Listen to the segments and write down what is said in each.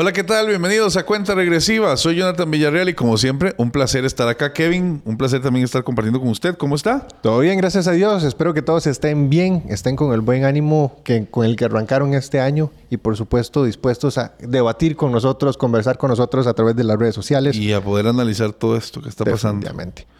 Hola, ¿qué tal? Bienvenidos a Cuenta Regresiva. Soy Jonathan Villarreal y como siempre, un placer estar acá. Kevin, un placer también estar compartiendo con usted. ¿Cómo está? Todo bien, gracias a Dios. Espero que todos estén bien, estén con el buen ánimo que, con el que arrancaron este año y por supuesto dispuestos a debatir con nosotros, conversar con nosotros a través de las redes sociales. Y a poder analizar todo esto que está pasando.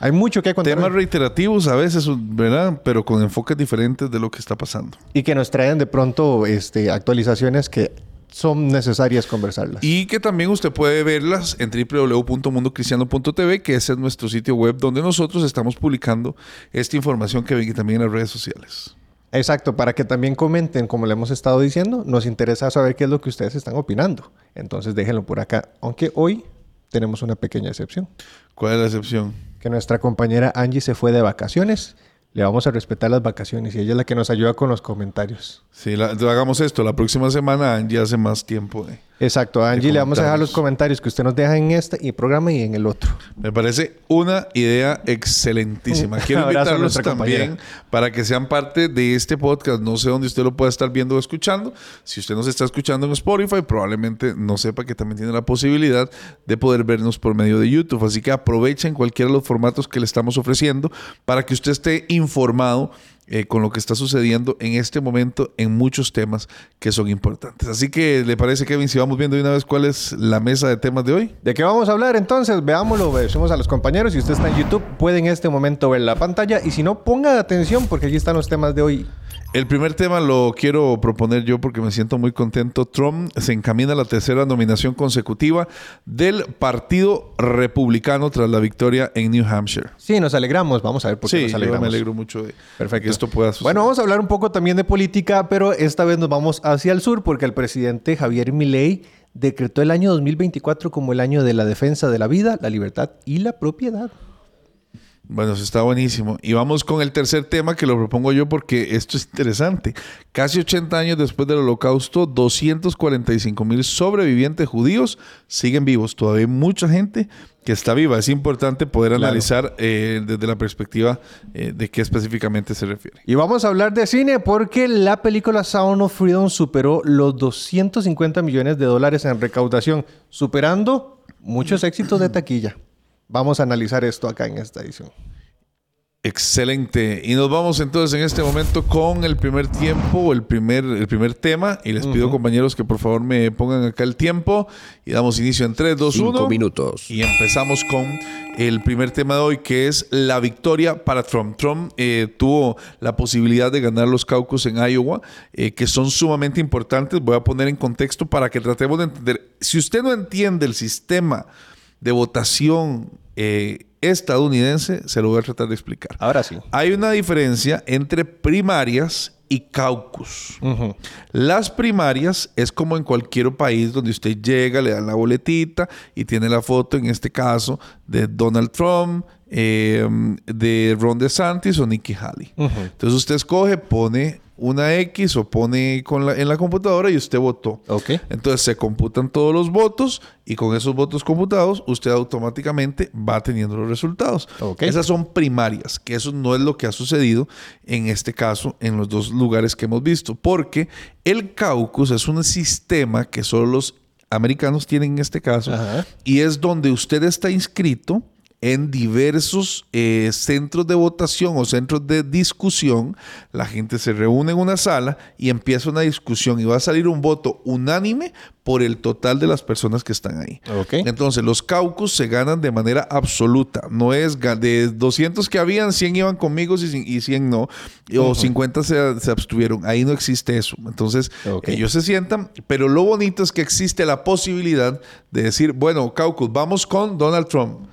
Hay mucho que contar. Temas reiterativos a veces, ¿verdad? Pero con enfoques diferentes de lo que está pasando. Y que nos traen de pronto este, actualizaciones que son necesarias conversarlas. Y que también usted puede verlas en www.mundocristiano.tv, que ese es nuestro sitio web donde nosotros estamos publicando esta información que ven también en las redes sociales. Exacto, para que también comenten, como le hemos estado diciendo, nos interesa saber qué es lo que ustedes están opinando. Entonces déjenlo por acá, aunque hoy tenemos una pequeña excepción. ¿Cuál es la excepción? Que nuestra compañera Angie se fue de vacaciones le vamos a respetar las vacaciones y ella es la que nos ayuda con los comentarios. Sí, hagamos esto. La próxima semana ya hace más tiempo. de... Exacto, a Angie le vamos a dejar los comentarios que usted nos deja en este programa y en el otro. Me parece una idea excelentísima. Quiero invitarlos también para que sean parte de este podcast. No sé dónde usted lo pueda estar viendo o escuchando. Si usted nos está escuchando en Spotify, probablemente no sepa que también tiene la posibilidad de poder vernos por medio de YouTube. Así que aprovechen cualquiera de los formatos que le estamos ofreciendo para que usted esté informado eh, con lo que está sucediendo en este momento en muchos temas que son importantes. Así que, ¿le parece, Kevin, si vamos viendo de una vez cuál es la mesa de temas de hoy? ¿De qué vamos a hablar entonces? Veámoslo, decimos a los compañeros. Si usted está en YouTube, puede en este momento ver la pantalla. Y si no, ponga atención porque allí están los temas de hoy. El primer tema lo quiero proponer yo porque me siento muy contento. Trump se encamina a la tercera nominación consecutiva del Partido Republicano tras la victoria en New Hampshire. Sí, nos alegramos. Vamos a ver por qué nos alegramos. Yo me alegro mucho de que esto pueda suceder. Bueno, vamos a hablar un poco también de política, pero esta vez nos vamos hacia el sur porque el presidente Javier Milei decretó el año 2024 como el año de la defensa de la vida, la libertad y la propiedad. Bueno, eso está buenísimo. Y vamos con el tercer tema que lo propongo yo porque esto es interesante. Casi 80 años después del holocausto, 245 mil sobrevivientes judíos siguen vivos. Todavía hay mucha gente que está viva. Es importante poder analizar eh, desde la perspectiva eh, de qué específicamente se refiere. Y vamos a hablar de cine porque la película Sound of Freedom superó los 250 millones de dólares en recaudación, superando muchos éxitos de taquilla. Vamos a analizar esto acá en esta edición. Excelente. Y nos vamos entonces en este momento con el primer tiempo, el primer, el primer tema. Y les pido, compañeros, que por favor me pongan acá el tiempo. Y damos inicio en 3, 2, 1. Cinco minutos. Y empezamos con el primer tema de hoy, que es la victoria para Trump. Trump eh, tuvo la posibilidad de ganar los caucus en Iowa, eh, que son sumamente importantes. Voy a poner en contexto para que tratemos de entender. Si usted no entiende el sistema de votación eh, estadounidense, se lo voy a tratar de explicar. Ahora sí. Hay una diferencia entre primarias y caucus. Las primarias es como en cualquier país donde usted llega, le dan la boletita y tiene la foto, en este caso, de Donald Trump, em, de Ron DeSantis o Nikki Haley. Entonces usted escoge, pone una X o pone con la, en la computadora y usted votó. Entonces se computan todos los votos y con esos votos computados usted automáticamente va teniendo los resultados. Okay. Esas son primarias, que eso no es lo que ha sucedido en este caso en los dos lugares que hemos visto, porque el caucus es un sistema que solo los americanos tienen en este caso y es donde usted está inscrito en diversos eh, centros de votación o centros de discusión. La gente se reúne en una sala y empieza una discusión y va a salir un voto unánime por el total de las personas que están ahí. Entonces, los caucus se ganan de manera absoluta. No es de 200 que habían, 100 iban conmigo y 100 no. O 50 se, se, abstuvieron. Ahí no existe eso. Entonces, ellos se sientan. Pero lo bonito es que existe la posibilidad de decir, bueno, caucus, vamos con Donald Trump.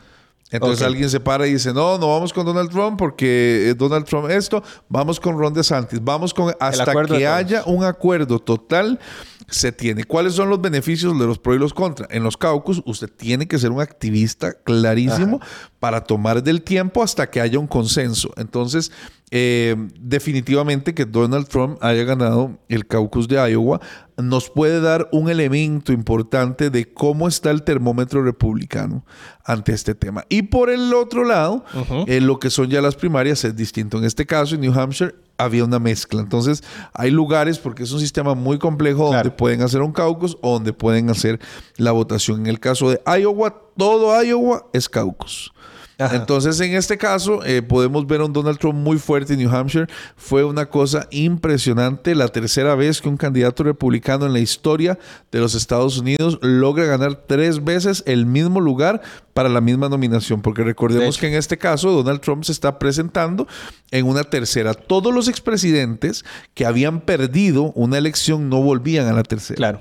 Entonces alguien se para y dice, no, no vamos con Donald Trump porque eh, Donald Trump esto, vamos con Ron DeSantis, vamos con hasta que haya un acuerdo total se tiene. ¿Cuáles son los beneficios de los pro y los contra? En los caucus usted tiene que ser un activista clarísimo para tomar del tiempo hasta que haya un consenso. Entonces, eh, definitivamente que Donald Trump haya ganado el caucus de Iowa nos puede dar un elemento importante de cómo está el termómetro republicano ante este tema. Y por el otro lado, eh, lo que son ya las primarias es distinto. En este caso, en New Hampshire, había una mezcla. Entonces, hay lugares, porque es un sistema muy complejo, donde pueden hacer un caucus o donde pueden hacer la votación. En el caso de Iowa, todo Iowa es caucus. Entonces, en este caso, eh, podemos ver a un Donald Trump muy fuerte en New Hampshire. Fue una cosa impresionante. La tercera vez que un candidato republicano en la historia de los Estados Unidos logra ganar tres veces el mismo lugar para la misma nominación, porque recordemos que en este caso Donald Trump se está presentando en una tercera. Todos los expresidentes que habían perdido una elección no volvían a la tercera. Claro.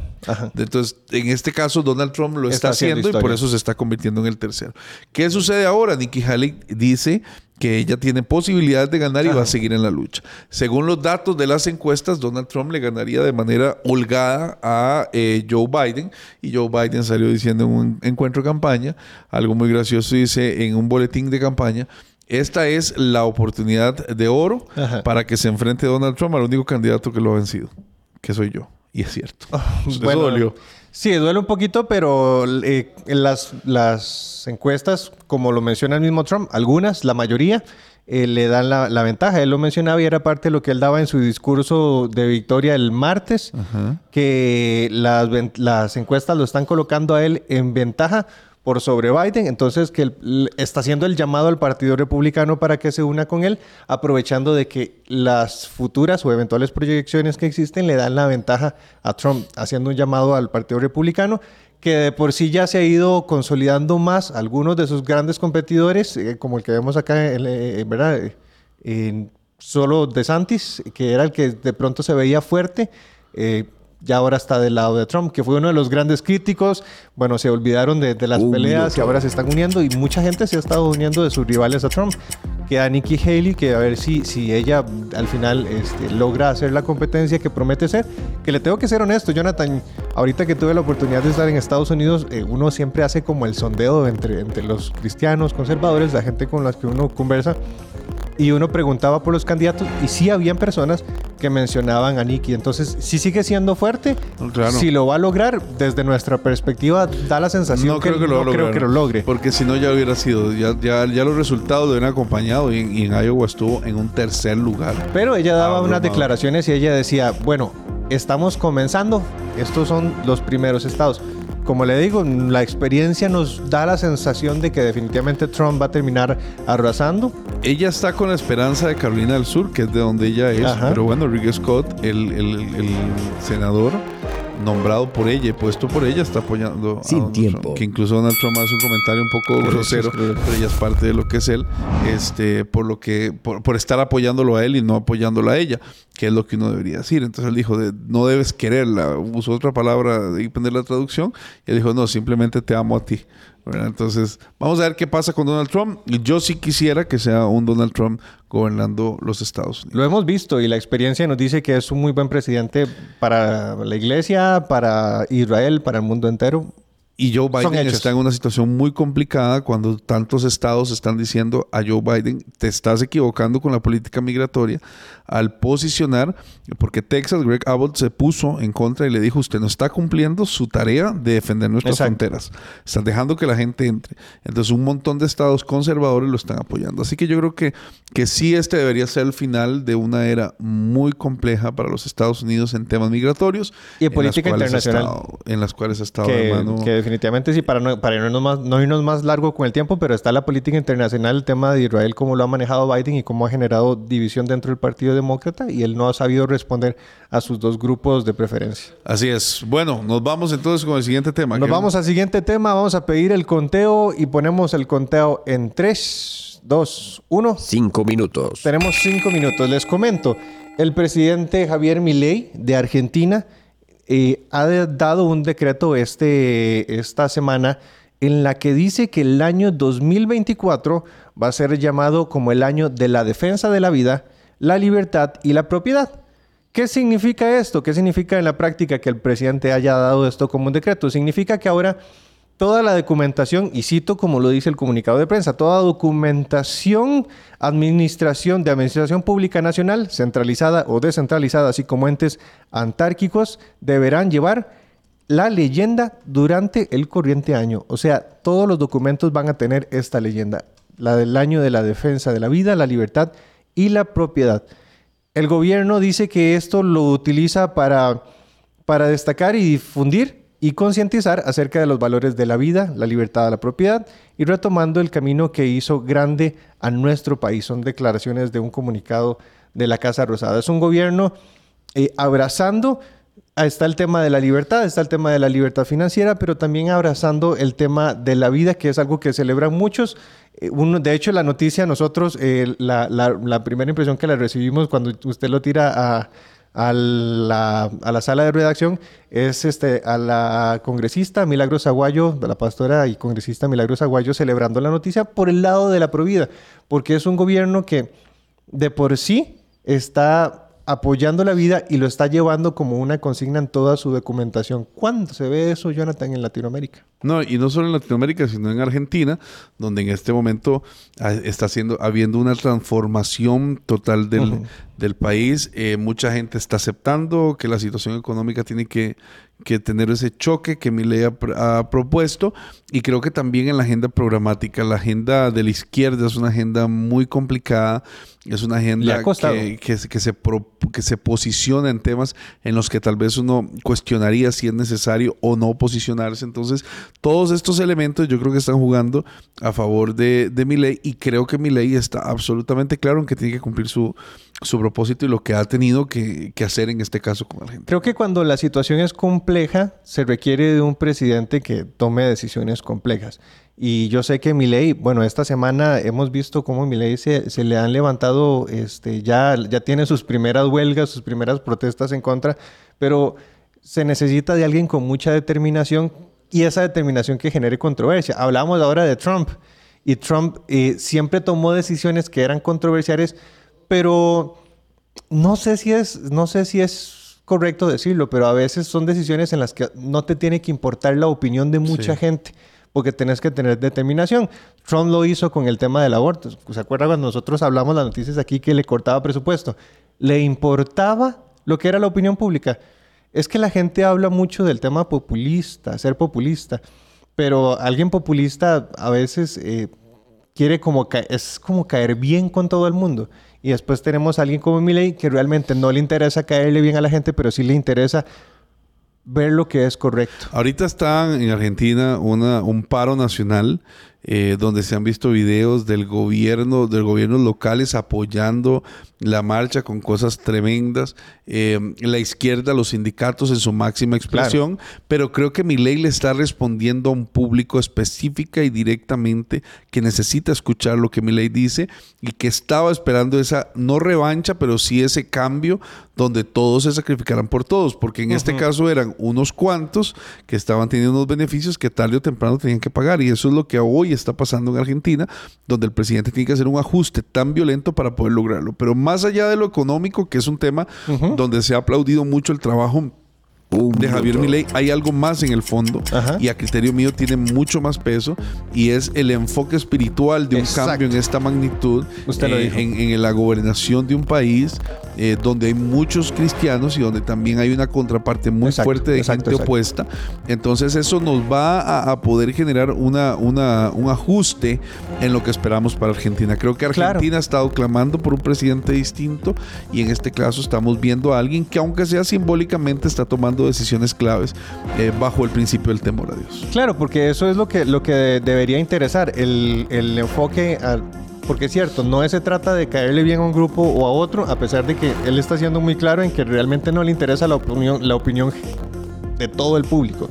Entonces, en este caso Donald Trump lo está, haciendo y por eso se está convirtiendo en el tercero. ¿Qué sucede ahora? Nikki Haley dice que ella tiene posibilidades de ganar y va a seguir en la lucha. Según los datos de las encuestas, Donald Trump le ganaría de manera holgada a eh, Joe Biden y Joe Biden salió diciendo en un encuentro de campaña, algo muy gracioso, dice en un boletín de campaña, esta es la oportunidad de oro para que se enfrente Donald Trump al único candidato que lo ha vencido, que soy yo. Y es cierto. bueno, dolió. Sí, duele un poquito, pero eh, las, las encuestas, como lo menciona el mismo Trump, algunas, la mayoría, eh, le dan la, ventaja. Él lo mencionaba y era parte de lo que él daba en su discurso de victoria el martes, que las, las encuestas lo están colocando a él en ventaja por sobre Biden, entonces que está haciendo el llamado al Partido Republicano para que se una con él, aprovechando de que las futuras o eventuales proyecciones que existen le dan la ventaja a Trump, haciendo un llamado al Partido Republicano que de por sí ya se ha ido consolidando más algunos de sus grandes competidores, eh, como el que vemos acá, en, eh, ¿verdad? En solo DeSantis, que era el que de pronto se veía fuerte. Ya ahora está del lado de Trump, que fue uno de los grandes críticos. Bueno, se olvidaron de, las peleas y ahora se están uniendo y mucha gente se ha estado uniendo de sus rivales a Trump. Queda Nikki Haley, que a ver si, si ella al final este, logra hacer la competencia que promete ser. Que le tengo que ser honesto, Jonathan, ahorita que tuve la oportunidad de estar en Estados Unidos, eh, uno siempre hace como el sondeo entre, entre los cristianos, conservadores, la gente con la que uno conversa y uno preguntaba por los candidatos y sí habían personas que mencionaban a Nicky. Entonces, si sigue siendo fuerte, si lo va a lograr, desde nuestra perspectiva, da la sensación no creo que, lo, no creo que lo logre. Porque si no, ya hubiera sido, ya, ya, ya los resultados de un acompañado y en, Iowa estuvo en un tercer lugar. Pero ella daba unas declaraciones y ella decía, bueno, estamos comenzando, estos son los primeros estados como le digo, la experiencia nos da la sensación de que definitivamente Trump va a terminar arrasando. Ella está con la esperanza de Carolina del Sur, que es de donde ella es, pero bueno, Rick Scott, el, el senador, nombrado por ella y puesto por ella está apoyando Sin tiempo. que incluso Donald Trump hace un comentario un poco grosero, pero ella es parte de lo que es él, este, por lo que, por, estar apoyándolo a él y no apoyándolo a ella, que es lo que uno debería decir. Entonces él dijo, de, no debes quererla, usó otra palabra, depende de la traducción, y él dijo, no, simplemente te amo a ti. Entonces, vamos a ver qué pasa con Donald Trump. Yo sí quisiera que sea un Donald Trump gobernando los Estados Unidos. Lo hemos visto y la experiencia nos dice que es un muy buen presidente para la iglesia, para Israel, para el mundo entero. Y Joe Biden está en una situación muy complicada cuando tantos estados están diciendo a Joe Biden, te estás equivocando con la política migratoria al posicionar, porque Texas, Greg Abbott se puso en contra y le dijo, usted no está cumpliendo su tarea de defender nuestras fronteras. Están dejando que la gente entre. Entonces un montón de estados conservadores lo están apoyando. Así que yo creo que, que sí este debería ser el final de una era muy compleja para los Estados Unidos en temas migratorios. Y en política internacional. en las cuales ha estado, que, definitivamente sí, para, no, para irnos más, no irnos más largo con el tiempo, pero está la política internacional, el tema de Israel, cómo lo ha manejado Biden y cómo ha generado división dentro del Partido Demócrata y él no ha sabido responder a sus dos grupos de preferencia. Así es. Bueno, nos vamos entonces con el siguiente tema. Nos vamos al siguiente tema, vamos a pedir el conteo y ponemos el conteo en 3, 2, 1. Cinco minutos. Tenemos cinco minutos. Les comento, el presidente Javier Milei de Argentina eh, ha dado un decreto este, esta semana en la que dice que el año 2024 va a ser llamado como el año de la defensa de la vida, la libertad y la propiedad. ¿Qué significa esto? ¿Qué significa en la práctica que el presidente haya dado esto como un decreto? Significa que ahora toda la documentación, y cito como lo dice el comunicado de prensa, toda documentación, administración de Administración Pública Nacional, centralizada o descentralizada, así como entes antárquicos, deberán llevar la leyenda durante el corriente año. O sea, todos los documentos van a tener esta leyenda, la del año de la defensa de la vida, la libertad y la propiedad. El gobierno dice que esto lo utiliza para, para destacar y difundir y concientizar acerca de los valores de la vida, la libertad la propiedad y retomando el camino que hizo grande a nuestro país. Son declaraciones de un comunicado de la Casa Rosada. Es un gobierno eh, abrazando, está el tema de la libertad, está el tema de la libertad financiera, pero también abrazando el tema de la vida, que es algo que celebran muchos. Eh, de hecho, la noticia, nosotros, eh, la, la primera impresión que la recibimos cuando usted lo tira a a la, a la, sala de redacción es este, a la congresista Milagros Aguayo, la pastora y congresista Milagros Aguayo, celebrando la noticia por el lado de la Provida, porque es un gobierno que de por sí está apoyando la vida y lo está llevando como una consigna en toda su documentación. ¿Cuándo se ve eso, Jonathan, en Latinoamérica? No, y no solo en Latinoamérica, sino en Argentina, donde en este momento ah, está haciendo, habiendo una transformación total del, del país. Eh, mucha gente está aceptando que la situación económica tiene que, que tener ese choque que mi ha, ha, propuesto. Y creo que también en la agenda programática, la agenda de la izquierda es una agenda muy complicada es una agenda que, que, se, que se posiciona en temas en los que tal vez uno cuestionaría si es necesario o no posicionarse. Entonces, todos estos elementos yo creo que están jugando a favor de, de mi ley y creo que mi ley está absolutamente claro en que tiene que cumplir su, su propósito y lo que ha tenido que, que hacer en este caso con Argentina. Creo que cuando la situación es compleja, se requiere de un presidente que tome decisiones complejas. Y yo sé que Milei, bueno, esta semana hemos visto cómo Milei se, se le han levantado, este, ya, ya tiene sus primeras huelgas, sus primeras protestas en contra, pero se necesita de alguien con mucha determinación y esa determinación que genere controversia. Hablamos ahora de Trump y Trump eh, siempre tomó decisiones que eran controversiales, pero no sé si es, no sé si es correcto decirlo, pero a veces son decisiones en las que no te tiene que importar la opinión de mucha gente porque tenés que tener determinación. Trump lo hizo con el tema del aborto. ¿Se acuerdan cuando nosotros hablamos las noticias aquí que le cortaba presupuesto? Le importaba lo que era la opinión pública. Es que la gente habla mucho del tema populista, ser populista, pero alguien populista a veces eh, quiere como es como caer bien con todo el mundo. Y después tenemos a alguien como Milley que realmente no le interesa caerle bien a la gente, pero sí le interesa ver lo que es correcto. Ahorita está en Argentina una, un paro nacional eh, donde se han visto videos del gobierno, de gobiernos locales apoyando la marcha con cosas tremendas. Eh, la izquierda, los sindicatos en su máxima expresión, pero creo que mi ley le está respondiendo a un público específica y directamente que necesita escuchar lo que mi ley dice y que estaba esperando esa, no revancha, pero sí ese cambio donde todos se sacrificaran por todos, porque en este caso eran unos cuantos que estaban teniendo unos beneficios que tarde o temprano tenían que pagar. Y eso es lo que hoy está pasando en Argentina, donde el presidente tiene que hacer un ajuste tan violento para poder lograrlo. Pero más allá de lo económico, que es un tema donde se ha aplaudido mucho el trabajo de Javier Milei hay algo más en el fondo y a criterio mío tiene mucho más peso y es el enfoque espiritual de un cambio en esta magnitud eh, En, la gobernación de un país eh, donde hay muchos cristianos y donde también hay una contraparte muy fuerte de gente opuesta. Entonces eso nos va a, poder generar una, una, un ajuste en lo que esperamos para Argentina. Creo que Argentina ha estado clamando por un presidente distinto y en este caso estamos viendo a alguien que aunque sea simbólicamente está tomando decisiones claves eh, bajo el principio del temor a Dios. Claro, porque eso es lo que, lo que debería interesar, el, el enfoque porque es cierto, no se trata de caerle bien a un grupo o a otro, a pesar de que él está siendo muy claro en que realmente no le interesa la opinión, la opinión de todo el público.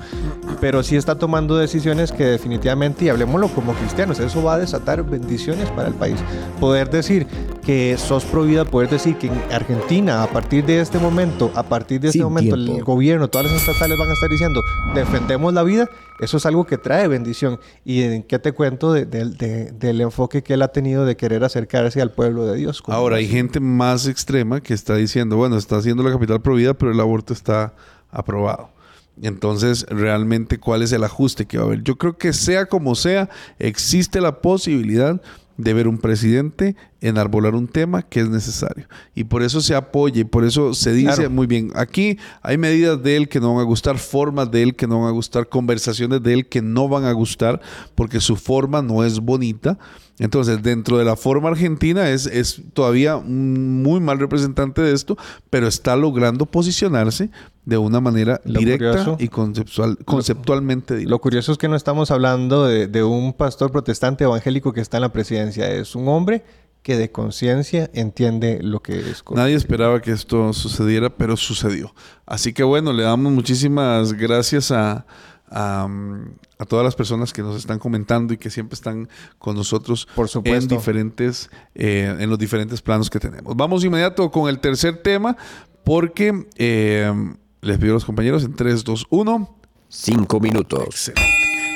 Pero sí está tomando decisiones que definitivamente, y hablemoslo como cristianos, eso va a desatar bendiciones para el país. Poder decir que sos pro vida, poder decir que en Argentina, a partir de este momento, a partir de este momento, el gobierno, todas las estatales van a estar diciendo, defendemos la vida, eso es algo que trae bendición. ¿Y en qué te cuento del enfoque que él ha tenido de querer acercarse al pueblo de Dios? Ahora, hay gente más extrema que está diciendo, bueno, está haciendo la capital pro vida, pero el aborto está aprobado. Entonces, realmente, ¿cuál es el ajuste que va a haber? Yo creo que sea como sea, existe la posibilidad de ver un presidente enarbolar un tema que es necesario. Y por eso se apoya y por eso se dice muy bien, aquí hay medidas de él que no van a gustar, formas de él que no van a gustar, conversaciones de él que no van a gustar porque su forma no es bonita. Entonces, dentro de la forma argentina es, es todavía un muy mal representante de esto, pero está logrando posicionarse de una manera directa y conceptual, conceptualmente directa. Lo curioso es que no estamos hablando de, de un pastor protestante evangélico que está en la presidencia, es un hombre que de conciencia entiende lo que es. Nadie esperaba que esto sucediera, pero sucedió. Así que bueno, le damos muchísimas gracias a, a, todas las personas que nos están comentando y que siempre están con nosotros Por supuesto. en diferentes eh, en los diferentes planos que tenemos. Vamos inmediato con el tercer tema porque eh, les pido a los compañeros en 3, 2, 1. Cinco minutos. Excelente.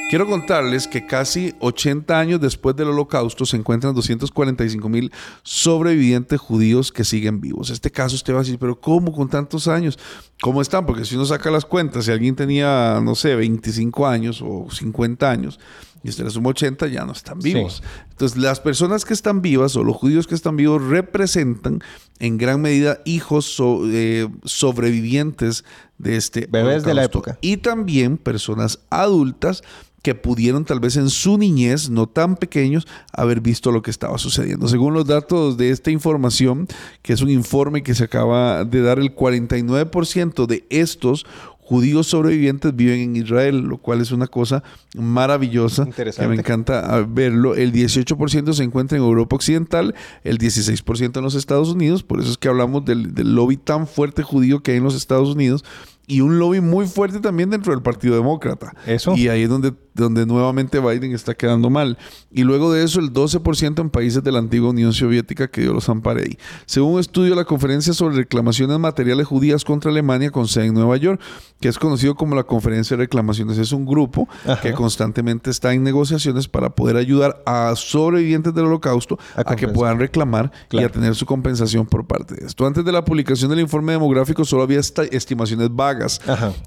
Quiero contarles que casi 80 años después del holocausto se encuentran 245 mil sobrevivientes judíos que siguen vivos. Este caso usted va a decir, pero ¿cómo con tantos años? ¿Cómo están? Porque si uno saca las cuentas, si alguien tenía, no sé, 25 años o 50 años, y usted le suma 80, ya no están vivos. Entonces, las personas que están vivas o los judíos que están vivos representan en gran medida hijos eh, sobrevivientes de este bebés de la época y también personas adultas que pudieron tal vez en su niñez, no tan pequeños, haber visto lo que estaba sucediendo. Según los datos de esta información, que es un informe que se acaba de dar, el 49% de estos judíos sobrevivientes viven en Israel, lo cual es una cosa maravillosa que me encanta verlo. El 18% se encuentra en Europa Occidental, el 16% en los Estados Unidos, por eso es que hablamos del, del lobby tan fuerte judío que hay en los Estados Unidos y un lobby muy fuerte también dentro del Partido Demócrata. Eso. Y ahí es donde, donde nuevamente Biden está quedando mal. Y luego de eso, el 12% en países de la antigua Unión Soviética que dio los ampare ahí. Según un estudio de la Conferencia sobre Reclamaciones Materiales Judías contra Alemania con sede en Nueva York, que es conocido como la Conferencia de Reclamaciones, es un grupo que constantemente está en negociaciones para poder ayudar a sobrevivientes del holocausto a, que puedan reclamar y a tener su compensación por parte de esto. Antes de la publicación del informe demográfico, solo había estimaciones vagas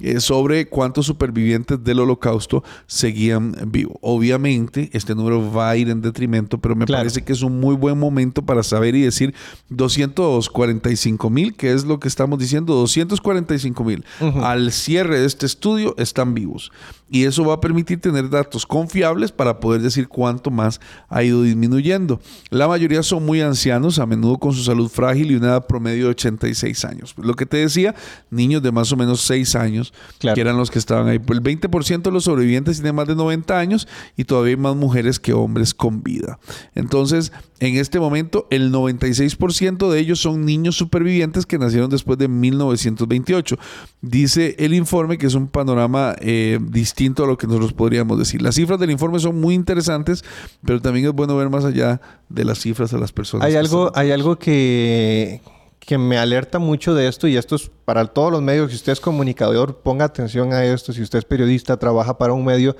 eh, sobre cuántos supervivientes del holocausto seguían vivos. Obviamente, este número va a ir en detrimento, pero me parece que es un muy buen momento para saber y decir 245 mil, que es lo que estamos diciendo, 245 mil. Al cierre de este estudio están vivos y eso va a permitir tener datos confiables para poder decir cuánto más ha ido disminuyendo. La mayoría son muy ancianos, a menudo con su salud frágil y una edad promedio de 86 años. Lo que te decía, niños de más o menos 6 años, que eran los que estaban ahí. El 20% de los sobrevivientes tienen más de 90 años y todavía hay más mujeres que hombres con vida. Entonces, en este momento, el 96% de ellos son niños supervivientes que nacieron después de 1928. Dice el informe que es un panorama eh, distinto a lo que nosotros podríamos decir. Las cifras del informe son muy interesantes, pero también es bueno ver más allá de las cifras a las personas. Hay algo, hay algo que, que me alerta mucho de esto y esto es para todos los medios. Si usted es comunicador, ponga atención a esto. Si usted es periodista, trabaja para un medio.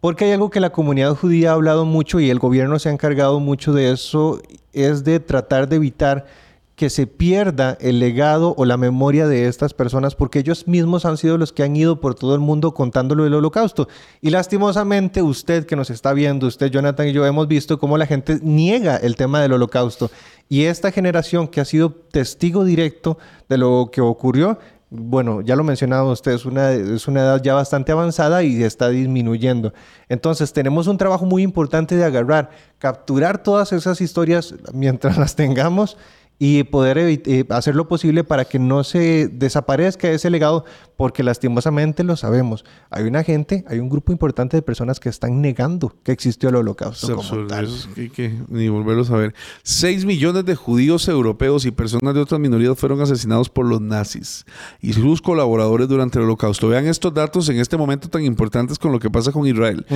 Porque hay algo que la comunidad judía ha hablado mucho y el gobierno se ha encargado mucho de eso, es de tratar de evitar que se pierda el legado o la memoria de estas personas porque ellos mismos han sido los que han ido por todo el mundo contándolo del holocausto. Y lastimosamente usted que nos está viendo, usted Jonathan y yo hemos visto cómo la gente niega el tema del holocausto. Y esta generación que ha sido testigo directo de lo que ocurrió, bueno, ya lo mencionaba usted, es una, es una edad ya bastante avanzada y está disminuyendo. Entonces tenemos un trabajo muy importante de agarrar, capturar todas esas historias mientras las tengamos y poder eh, hacer lo posible para que no se desaparezca ese legado, porque lastimosamente lo sabemos. Hay una gente, hay un grupo importante de personas que están negando que existió el holocausto. como tal. que ni volverlo a saber. Seis millones de judíos europeos y personas de otras minorías fueron asesinados por los nazis y sus colaboradores durante el holocausto. Vean estos datos en este momento tan importantes con lo que pasa con Israel.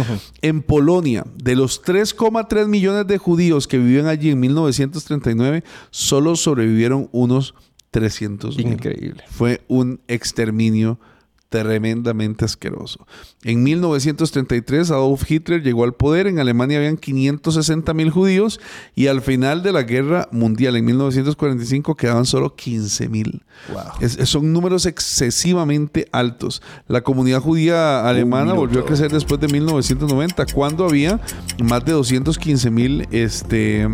En Polonia, de los 3,3 millones de judíos que vivían allí en 1939, solo sobrevivieron unos 300 Increíble. Fue un exterminio tremendamente asqueroso. En 1933 Adolf Hitler llegó al poder, en Alemania habían 560 mil judíos y al final de la guerra mundial en 1945 quedaban solo 15 mil. son números excesivamente altos. La comunidad judía alemana volvió a crecer después de 1990 cuando había más de 215 mil este,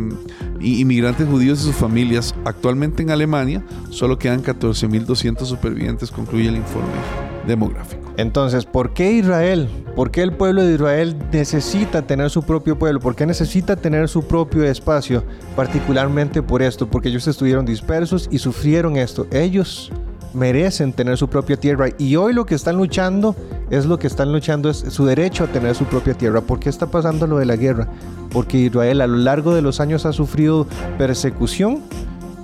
inmigrantes judíos y sus familias. Actualmente en Alemania solo quedan 14 mil 200 supervivientes, concluye el informe demográfico. Entonces, ¿por qué Israel? ¿Por qué el pueblo de Israel necesita tener su propio pueblo? ¿Por qué necesita tener su propio espacio? Particularmente por esto, porque ellos estuvieron dispersos y sufrieron esto. Ellos merecen tener su propia tierra y hoy lo que están luchando es lo que están luchando es su derecho a tener su propia tierra. ¿Por qué está pasando lo de la guerra? Porque Israel a lo largo de los años ha sufrido persecución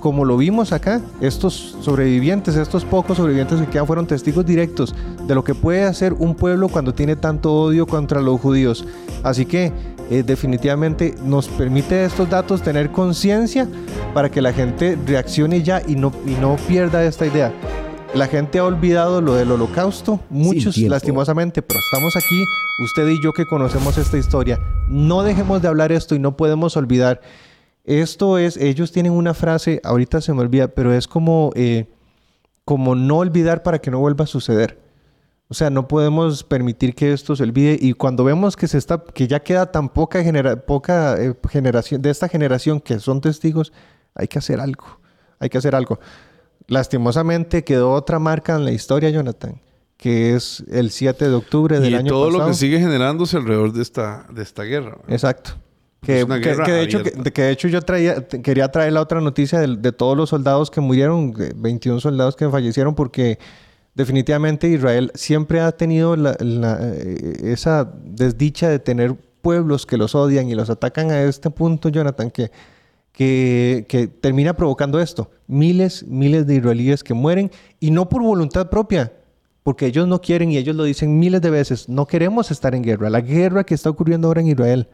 como lo vimos acá, estos sobrevivientes, estos pocos sobrevivientes que quedan fueron testigos directos de lo que puede hacer un pueblo cuando tiene tanto odio contra los judíos. Así que eh, definitivamente nos permite estos datos tener conciencia para que la gente reaccione ya y no, y no pierda esta idea. La gente ha olvidado lo del holocausto, muchos lastimosamente, pero estamos aquí, usted y yo que conocemos esta historia. No dejemos de hablar esto y no podemos olvidar esto es, ellos tienen una frase, ahorita se me olvida, pero es como, eh, como no olvidar para que no vuelva a suceder. O sea, no podemos permitir que esto se olvide y cuando vemos que se está, que ya queda tan poca, poca eh, generación de esta generación que son testigos, hay que hacer algo. Hay que hacer algo. Lastimosamente quedó otra marca en la historia, Jonathan, que es el 7 de octubre del año pasado. Y todo lo que sigue generándose alrededor de esta, de esta guerra. Exacto. Que, de hecho, que, de hecho yo traía, quería traer la otra noticia de, todos los soldados que murieron, 21 soldados que fallecieron porque definitivamente Israel siempre ha tenido eh, esa desdicha de tener pueblos que los odian y los atacan a este punto, Jonathan, que, que, que termina provocando esto. Miles, miles de israelíes que mueren y no por voluntad propia, porque ellos no quieren y ellos lo dicen miles de veces, no queremos estar en guerra. La guerra que está ocurriendo ahora en Israel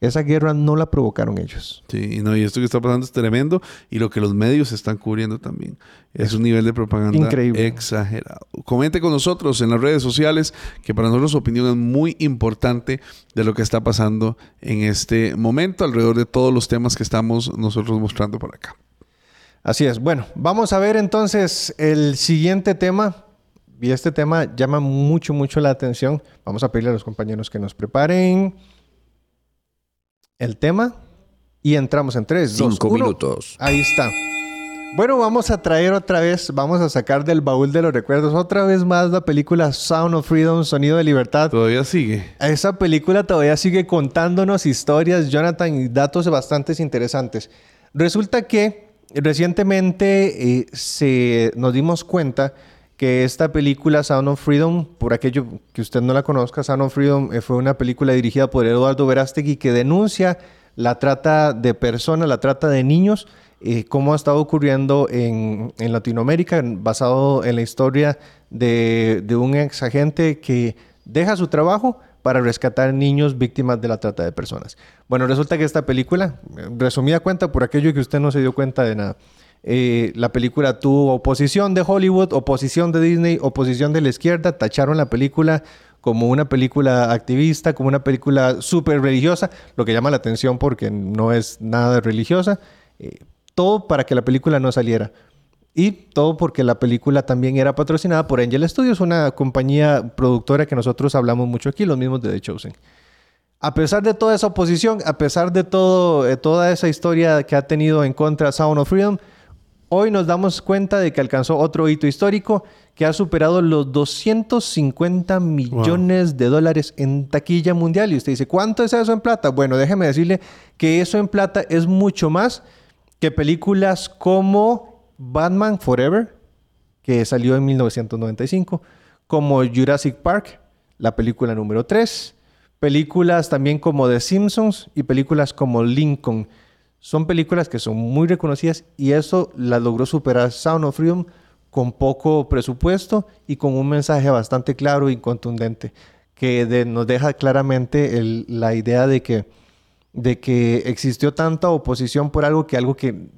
esa guerra no la provocaron ellos. Sí, no, y esto que está pasando es tremendo y lo que los medios están cubriendo también. Es, un nivel de propaganda increíble. exagerado. Comente con nosotros en las redes sociales que para nosotros su opinión es muy importante de lo que está pasando en este momento alrededor de todos los temas que estamos nosotros mostrando por acá. Así es. Bueno, vamos a ver entonces el siguiente tema. Y este tema llama mucho, mucho la atención. Vamos a pedirle a los compañeros que nos preparen el tema y entramos en tres, Cinco minutos. Ahí está. Bueno, vamos a traer otra vez, vamos a sacar del baúl de los recuerdos otra vez más la película Sound of Freedom, Sonido de Libertad. Todavía sigue. Esa película todavía sigue contándonos historias, Jonathan, y datos bastante interesantes. Resulta que recientemente eh, se, nos dimos cuenta que esta película Sound of Freedom, por aquello que usted no la conozca, Sound of Freedom eh, fue una película dirigida por Eduardo Verástegui que denuncia la trata de personas, la trata de niños, eh, cómo ha estado ocurriendo en, Latinoamérica, basado en la historia de, de un ex agente que deja su trabajo para rescatar niños víctimas de la trata de personas. Bueno, resulta que esta película, resumida cuenta por aquello que usted no se dio cuenta de nada, eh, la película tuvo oposición de Hollywood, oposición de Disney, oposición de la izquierda. Tacharon la película como una película activista, como una película súper religiosa, lo que llama la atención porque no es nada religiosa. Eh, todo para que la película no saliera. Y todo porque la película también era patrocinada por Angel Studios, una compañía productora que nosotros hablamos mucho aquí, los mismos de The Chosen. A pesar de toda esa oposición, a pesar de todo, eh, toda esa historia que ha tenido en contra Sound of Freedom, Hoy nos damos cuenta de que alcanzó otro hito histórico que ha superado los 250 millones de dólares en taquilla mundial. Y usted dice, ¿cuánto es eso en plata? Bueno, déjeme decirle que eso en plata es mucho más que películas como Batman Forever, que salió en 1995, como Jurassic Park, la película número 3, películas también como The Simpsons y películas como Lincoln son películas que son muy reconocidas y eso las logró superar Sound of Freedom con poco presupuesto y con un mensaje bastante claro y contundente que nos deja claramente la idea de que, de que existió tanta oposición por algo que algo que,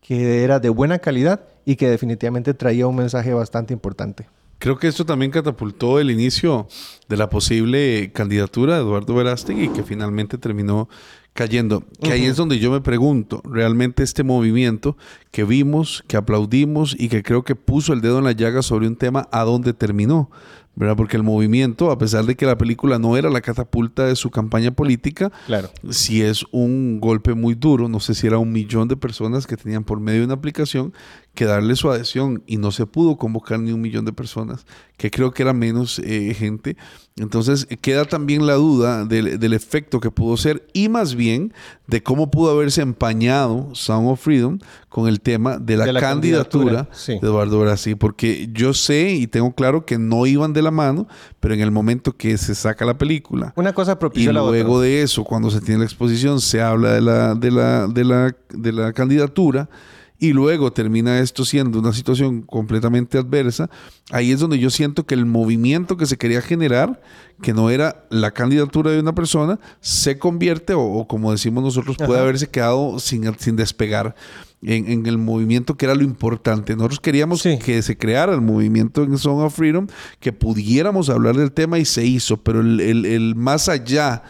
que era de buena calidad y que definitivamente traía un mensaje bastante importante. Creo que esto también catapultó el inicio de la posible candidatura de Eduardo Verástegui, que finalmente terminó cayendo. Que ahí es donde yo me pregunto, realmente este movimiento que vimos, que aplaudimos y que creo que puso el dedo en la llaga sobre un tema, ¿a dónde terminó? ¿verdad? Porque el movimiento, a pesar de que la película no era la catapulta de su campaña política, claro. sí es un golpe muy duro. No sé si era un millón de personas que tenían por medio de una aplicación que darle su adhesión y no se pudo convocar ni un millón de personas, que creo que era menos eh, gente. Entonces queda también la duda del, efecto que pudo ser y más bien de cómo pudo haberse empañado Sound of Freedom con el tema de la, candidatura, de Eduardo Brasi, porque yo sé y tengo claro que no iban de la mano, pero en el momento que se saca la película una cosa y luego de eso, cuando se tiene la exposición, se habla de la, de la, de la, de la candidatura y luego termina esto siendo una situación completamente adversa, ahí es donde yo siento que el movimiento que se quería generar, que no era la candidatura de una persona, se convierte, o, como decimos nosotros, puede haberse quedado sin, sin despegar. En, el movimiento que era lo importante. Nosotros queríamos que se creara el movimiento en Song of Freedom, que pudiéramos hablar del tema y se hizo, pero el, el, el más allá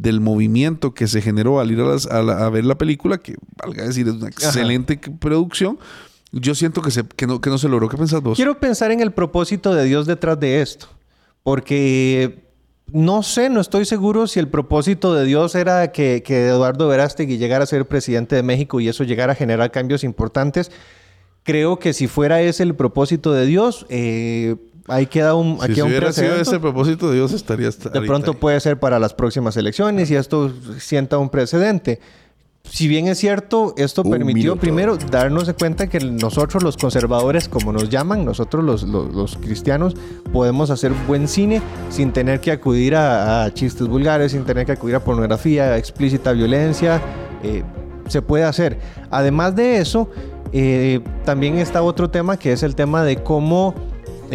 del movimiento que se generó al ir a, ver la película, que valga decir, es una excelente producción. Yo siento que, se, que, no, que no se logró. ¿Qué pensás vos? Quiero pensar en el propósito de Dios detrás de esto. Porque no sé, no estoy seguro si el propósito de Dios era que, que Eduardo Verástegui llegara a ser presidente de México y eso llegara a generar cambios importantes. Creo que si fuera ese el propósito de Dios, eh, ahí queda un, si hubiera sido ese propósito de Dios estaría de pronto puede ser para las próximas elecciones y esto sienta un precedente si bien es cierto, esto permitió primero darnos cuenta que nosotros los conservadores, como nos llaman, nosotros los, cristianos, podemos hacer buen cine sin tener que acudir a, chistes vulgares, sin tener que acudir a pornografía, explícita violencia. Eh, se puede hacer. Además de eso, eh, también está otro tema que es el tema de cómo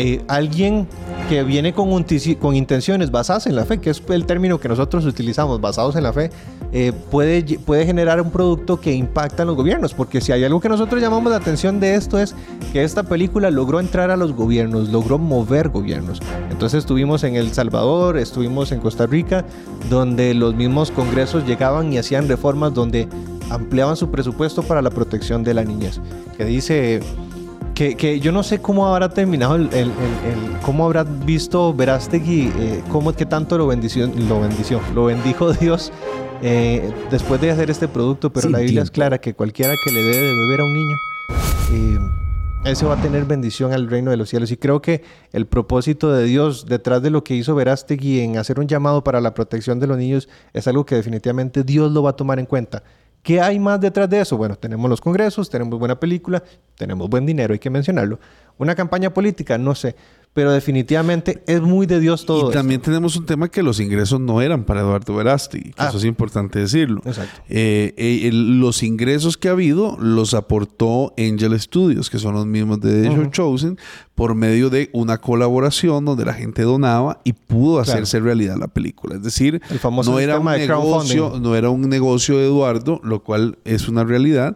eh, alguien que viene con, con intenciones basadas en la fe, que es el término que nosotros utilizamos, basados en la fe, eh, puede, puede generar un producto que impacta en los gobiernos. Porque si hay algo que nosotros llamamos la atención de esto es que esta película logró entrar a los gobiernos, logró mover gobiernos. Entonces estuvimos en El Salvador, estuvimos en Costa Rica, donde los mismos congresos llegaban y hacían reformas donde ampliaban su presupuesto para la protección de la niñez. Que dice que, yo no sé cómo habrá terminado el, cómo habrá visto Verástegui, eh, cómo que tanto lo bendició, lo bendició, lo bendijo Dios eh, después de hacer este producto, pero la Biblia es clara que cualquiera que le dé de beber a un niño, eh, ese va a tener bendición al reino de los cielos. Y creo que el propósito de Dios detrás de lo que hizo Verástegui en hacer un llamado para la protección de los niños es algo que definitivamente Dios lo va a tomar en cuenta. ¿Qué hay más detrás de eso? Bueno, tenemos los congresos, tenemos buena película, tenemos buen dinero, hay que mencionarlo. Una campaña política, no sé pero definitivamente es muy de Dios todo. Y también tenemos un tema que los ingresos no eran para Eduardo Verasti, ah. eso es importante decirlo. Exacto. Eh, eh, los ingresos que ha habido los aportó Angel Studios, que son los mismos de The Show Chosen, por medio de una colaboración donde la gente donaba y pudo hacerse realidad la película. Es decir, no era un negocio, no era un negocio de Eduardo, lo cual es una realidad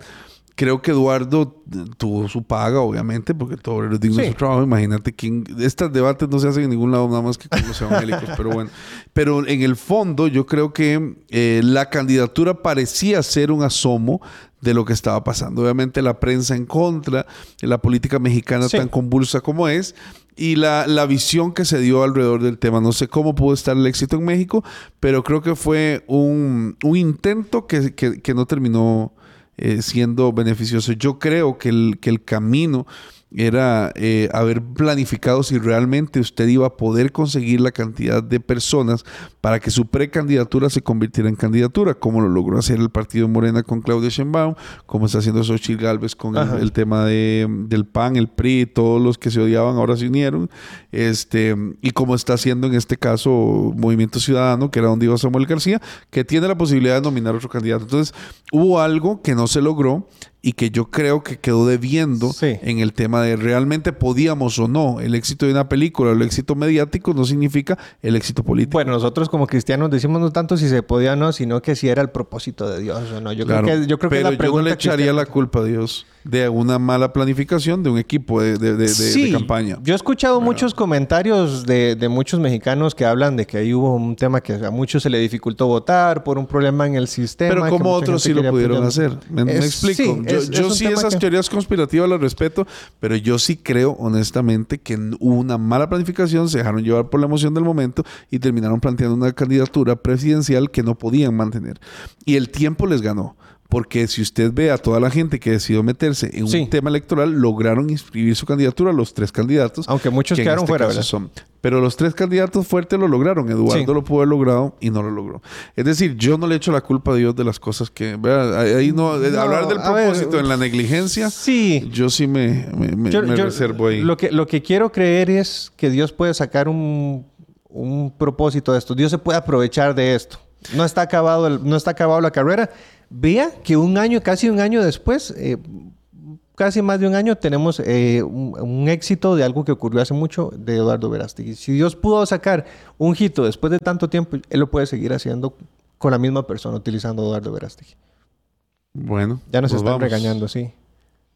creo que Eduardo tuvo su paga, obviamente, porque todo es digno de su trabajo. Imagínate quién. Estos debates no se hacen en ningún lado, nada más que con los evangélicos, pero bueno. Pero en el fondo, yo creo que eh, la candidatura parecía ser un asomo de lo que estaba pasando. Obviamente, la prensa en contra, la política mexicana tan convulsa como es. Y la, la, visión que se dio alrededor del tema. No sé cómo pudo estar el éxito en México, pero creo que fue un, un intento que, que, que no terminó eh, siendo beneficioso. Yo creo que el, que el camino era eh, haber planificado si realmente usted iba a poder conseguir la cantidad de personas para que su precandidatura se convirtiera en candidatura, como lo logró hacer el partido Morena con Claudia Sheinbaum, como está haciendo Xochitl Galvez con el, tema de, del PAN, el PRI, todos los que se odiaban ahora se unieron, este, y como está haciendo en este caso Movimiento Ciudadano, que era donde iba Samuel García, que tiene la posibilidad de nominar otro candidato. Entonces, hubo algo que no se logró y que yo creo que quedó debiendo en el tema de realmente podíamos o no. El éxito de una película, el éxito mediático no significa el éxito político. Bueno, nosotros como cristianos decimos no tanto si se podía o no, sino que si era el propósito de Dios o no. Yo creo que, yo creo pero que la pregunta yo no le echaría la culpa a Dios de una mala planificación de un equipo de, de, de, sí, campaña. Yo he escuchado muchos comentarios de, muchos mexicanos que hablan de que ahí hubo un tema que a muchos se le dificultó votar por un problema en el sistema. Pero como otros sí lo pudieron hacer. Me, explico. yo, sí esas teorías conspirativas las respeto, pero yo sí creo honestamente que hubo una mala planificación, se dejaron llevar por la emoción del momento y terminaron planteando una candidatura presidencial que no podían mantener. Y el tiempo les ganó. Porque si usted ve a toda la gente que decidió meterse en un tema electoral, lograron inscribir su candidatura, los tres candidatos. Aunque muchos quedaron este fuera, ¿verdad? Son. Pero los tres candidatos fuertes lo lograron. Eduardo lo pudo haber logrado y no lo logró. Es decir, yo no le echo la culpa a Dios de las cosas que... Ahí no, eh, hablar del propósito en la negligencia, sí. yo sí me, me, reservo ahí. Lo que, lo que quiero creer es que Dios puede sacar un, un propósito de esto. Dios se puede aprovechar de esto. No está acabado, el, no está acabado la carrera vea que un año, casi un año después, eh, casi más de un año, tenemos eh, un, éxito de algo que ocurrió hace mucho de Eduardo Verástegui. Si Dios pudo sacar un hito después de tanto tiempo, Él lo puede seguir haciendo con la misma persona, utilizando a Eduardo Verástegui. Bueno. Ya nos pues están regañando, sí.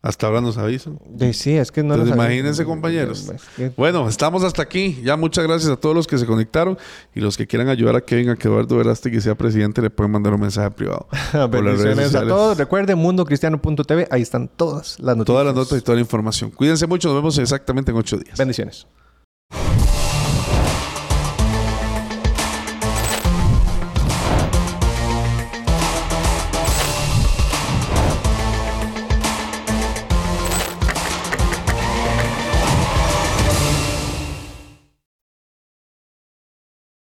Hasta ahora nos avisan. sí, es que no Entonces, imagínense, compañeros. Bueno, estamos hasta aquí. Ya muchas gracias a todos los que se conectaron y los que quieran ayudar a Kevin a que Eduardo Verástegui sea presidente, le pueden mandar un mensaje privado. Bendiciones a todos. Recuerden mundocristiano.tv. Ahí están todas las noticias. Todas las notas y toda la información. Cuídense mucho. Nos vemos exactamente en ocho días. Bendiciones.